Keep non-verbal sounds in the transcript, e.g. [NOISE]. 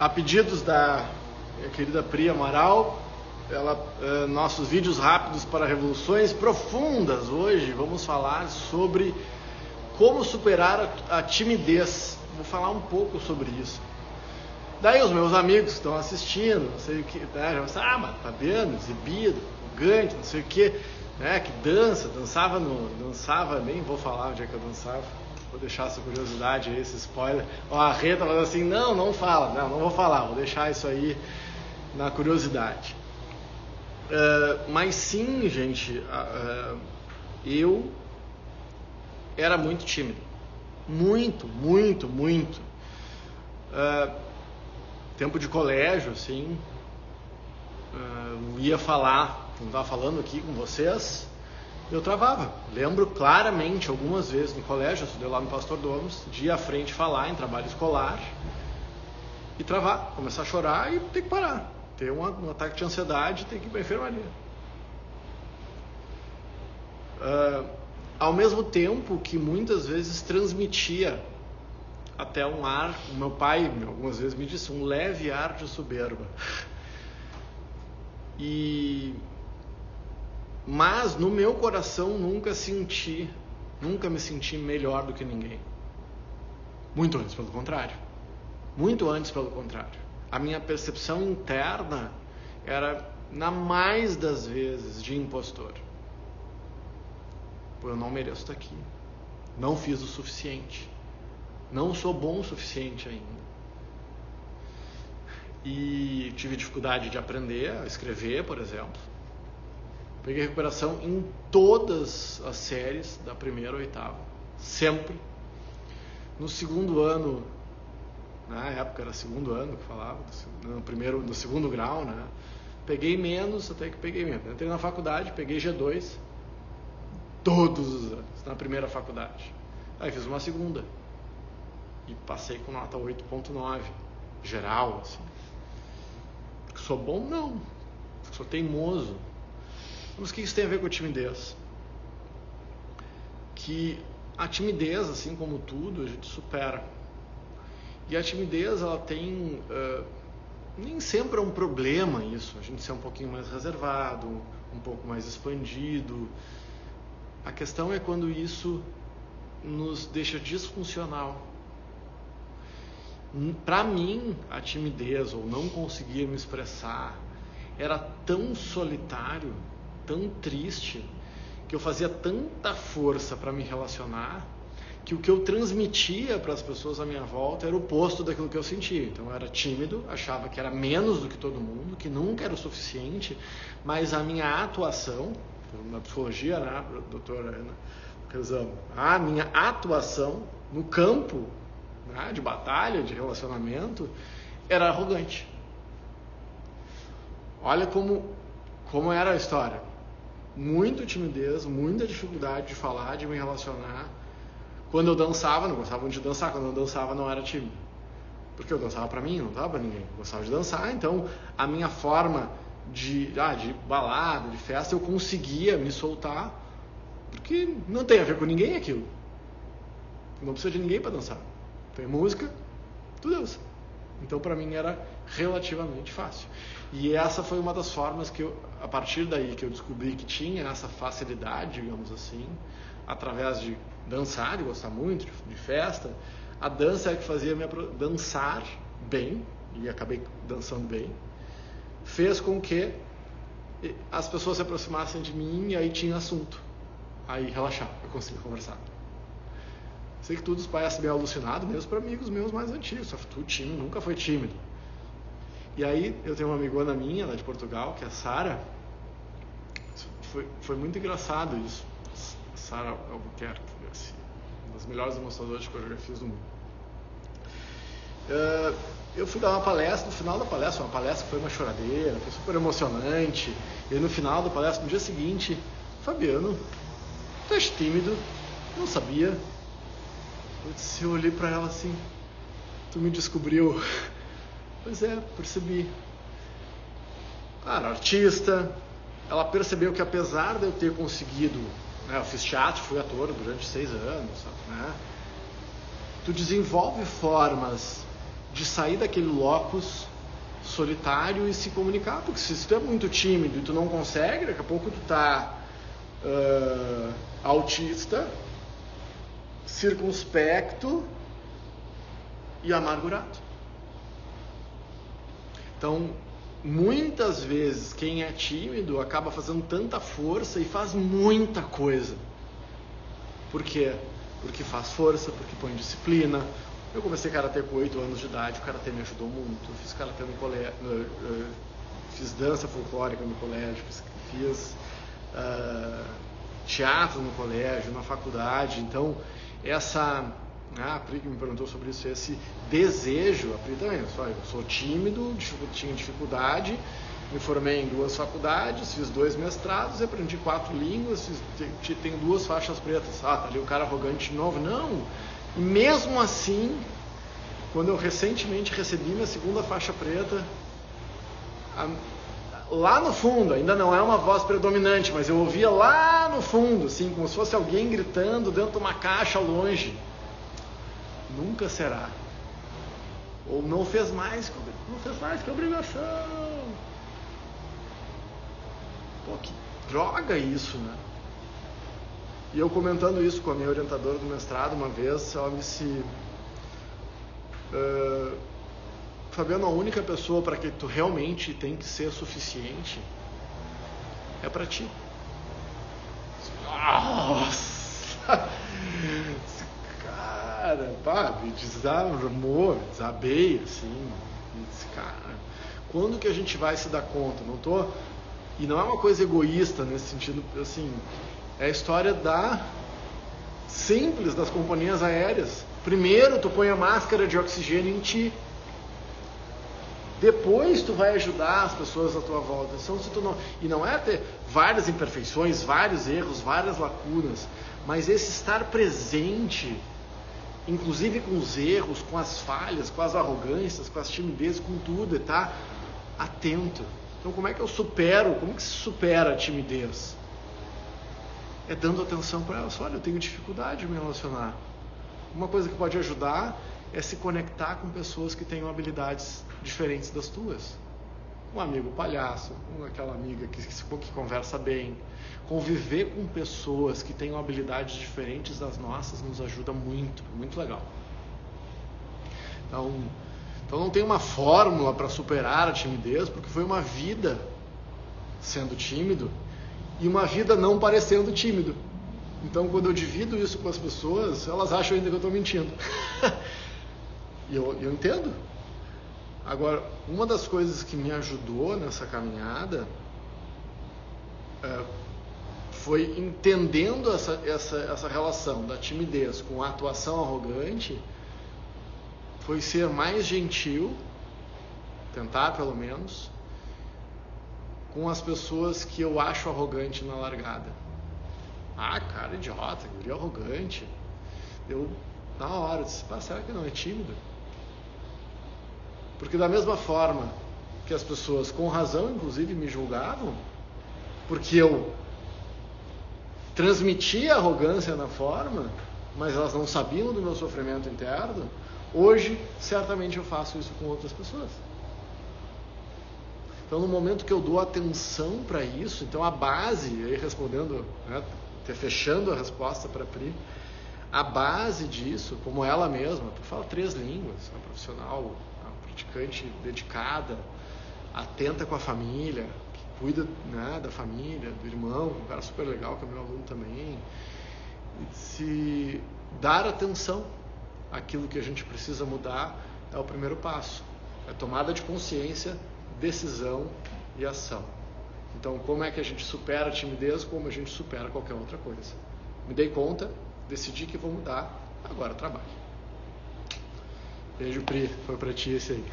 a pedidos da minha querida Pri Amaral, ela, uh, nossos vídeos rápidos para revoluções profundas. Hoje vamos falar sobre como superar a, a timidez. Vou falar um pouco sobre isso. Daí os meus amigos que estão assistindo, não sei o que, né, já ah, mas Fabiano, exibido, gigante, não sei o que, né, que dança, dançava no. dançava, nem vou falar onde é que eu dançava Vou deixar essa curiosidade aí, esse spoiler. Ó, a Rita falando assim, não, não fala, não, não vou falar, vou deixar isso aí na curiosidade. Uh, mas sim, gente, uh, eu era muito tímido. Muito, muito, muito. Uh, tempo de colégio, assim, ia falar, como estava falando aqui com vocês, eu travava. Lembro claramente, algumas vezes no colégio, eu estudei lá no Pastor Domos, de à frente falar em trabalho escolar e travar, começar a chorar e ter que parar. Ter um, um ataque de ansiedade ter que ir para a enfermaria. Uh, ao mesmo tempo que muitas vezes transmitia até um ar, o meu pai algumas vezes me disse, um leve ar de soberba. E mas no meu coração nunca senti, nunca me senti melhor do que ninguém. Muito antes, pelo contrário. Muito antes, pelo contrário. A minha percepção interna era, na mais das vezes, de impostor. Pô, eu não mereço estar aqui. Não fiz o suficiente. Não sou bom o suficiente ainda. E tive dificuldade de aprender a escrever, por exemplo. Peguei recuperação em todas as séries, da primeira ou oitava. Sempre. No segundo ano, na época era segundo ano que falava, no, primeiro, no segundo grau, né? Peguei menos, até que peguei menos. Entrei na faculdade, peguei G2 todos os anos, na primeira faculdade. Aí fiz uma segunda. E passei com nota 8.9, geral, assim. Sou bom? Não. Sou teimoso. Mas o que isso tem a ver com a timidez? Que a timidez, assim como tudo, a gente supera. E a timidez, ela tem. Uh, nem sempre é um problema isso, a gente ser um pouquinho mais reservado, um pouco mais expandido. A questão é quando isso nos deixa disfuncional. Para mim, a timidez ou não conseguir me expressar era tão solitário tão triste, que eu fazia tanta força para me relacionar, que o que eu transmitia para as pessoas à minha volta era o oposto daquilo que eu sentia. Então eu era tímido, achava que era menos do que todo mundo, que nunca era o suficiente, mas a minha atuação, na psicologia, né, doutora Ana a minha atuação no campo né, de batalha, de relacionamento, era arrogante. Olha como, como era a história muita timidez, muita dificuldade de falar, de me relacionar. Quando eu dançava, não gostava muito de dançar, quando eu dançava não era tímido. Porque eu dançava para mim, não dava para ninguém. Eu gostava de dançar, então a minha forma de, ah, de balada, de festa, eu conseguia me soltar, porque não tem a ver com ninguém aquilo. Não precisa de ninguém para dançar. Tem música, tu dança. Então para mim era relativamente fácil. E essa foi uma das formas que eu, a partir daí que eu descobri que tinha essa facilidade, digamos assim, através de dançar, de gostar muito de, festa, a dança é que fazia me dançar bem e acabei dançando bem, fez com que as pessoas se aproximassem de mim e aí tinha assunto. Aí relaxava, eu conseguia conversar. Sei que tudo parece meio alucinado, mesmo para amigos meus mais antigos. Só tu tímido, nunca foi tímido. E aí eu tenho uma amigona minha lá de Portugal, que é a Sara. Foi, foi muito engraçado isso. Sara Albuquerque, assim, uma das melhores demonstradoras de coreografias do mundo. Uh, eu fui dar uma palestra, no final da palestra, uma palestra que foi uma choradeira, foi super emocionante. E no final da palestra, no dia seguinte, Fabiano, tu és tímido, não sabia. Eu, disse, eu olhei para ela assim, tu me descobriu. Pois é, percebi. Cara, artista, ela percebeu que apesar de eu ter conseguido, né, eu fiz teatro, fui ator durante seis anos, né, tu desenvolve formas de sair daquele locus solitário e se comunicar, porque se tu é muito tímido e tu não consegue, daqui a pouco tu tá uh, autista, circunspecto e amargurado. Então, muitas vezes quem é tímido acaba fazendo tanta força e faz muita coisa. Por quê? Porque faz força, porque põe disciplina. Eu comecei karatê com 8 anos de idade, o karatê me ajudou muito. Eu fiz karatê no colégio, fiz dança folclórica no colégio, fiz, fiz uh, teatro no colégio, na faculdade. Então, essa ah, a Pri me perguntou sobre isso, esse desejo, a Pri também, só eu sou tímido, tinha dificuldade, me formei em duas faculdades, fiz dois mestrados, aprendi quatro línguas, tenho duas faixas pretas. Ah, tá ali o cara arrogante de novo. Não! E mesmo assim, quando eu recentemente recebi minha segunda faixa preta, a, lá no fundo, ainda não é uma voz predominante, mas eu ouvia lá no fundo, assim, como se fosse alguém gritando dentro de uma caixa longe. Nunca será. Ou não fez mais que, não fez mais que obrigação. Pô, que droga isso, né? E eu comentando isso com a minha orientadora do mestrado uma vez, ela me disse: uh, Fabiano, a única pessoa para que tu realmente tem que ser suficiente é para ti. Nossa! Cara, pá, me desarmou, desabei, assim. Disse, cara, quando que a gente vai se dar conta? Não tô. E não é uma coisa egoísta nesse sentido, assim, é a história da simples das companhias aéreas. Primeiro tu põe a máscara de oxigênio em ti. Depois tu vai ajudar as pessoas à tua volta. Então, se tu não, e não é ter várias imperfeições, vários erros, várias lacunas, mas esse estar presente, inclusive com os erros, com as falhas, com as arrogâncias, com as timidezes, com tudo, e tá atento. Então, como é que eu supero? Como que se supera a timidez? É dando atenção para elas. Olha, eu tenho dificuldade de me relacionar. Uma coisa que pode ajudar é se conectar com pessoas que tenham habilidades diferentes das tuas. Um amigo palhaço, aquela amiga que, que conversa bem. Conviver com pessoas que tenham habilidades diferentes das nossas nos ajuda muito, muito legal. Então, então não tem uma fórmula para superar a timidez, porque foi uma vida sendo tímido e uma vida não parecendo tímido. Então, quando eu divido isso com as pessoas, elas acham ainda que eu estou mentindo. [LAUGHS] e eu, eu entendo. Agora, uma das coisas que me ajudou nessa caminhada é, foi entendendo essa, essa, essa relação da timidez com a atuação arrogante, foi ser mais gentil, tentar pelo menos, com as pessoas que eu acho arrogante na largada. Ah, cara, idiota, guri arrogante. Eu, na hora, disse, será que não é tímido? Porque da mesma forma que as pessoas, com razão, inclusive, me julgavam, porque eu transmitia arrogância na forma, mas elas não sabiam do meu sofrimento interno, hoje, certamente eu faço isso com outras pessoas. Então, no momento que eu dou atenção para isso, então a base, aí respondendo, né, fechando a resposta para a Pri, a base disso, como ela mesma, fala três línguas, uma profissional, praticante dedicada, atenta com a família, que cuida né, da família, do irmão, um cara super legal que é meu aluno também, se dar atenção àquilo que a gente precisa mudar é o primeiro passo, é tomada de consciência decisão e ação. Então, como é que a gente supera a timidez? Como a gente supera qualquer outra coisa. Me dei conta, decidi que vou mudar, agora trabalho. Beijo, Pri. Foi para ti esse aí.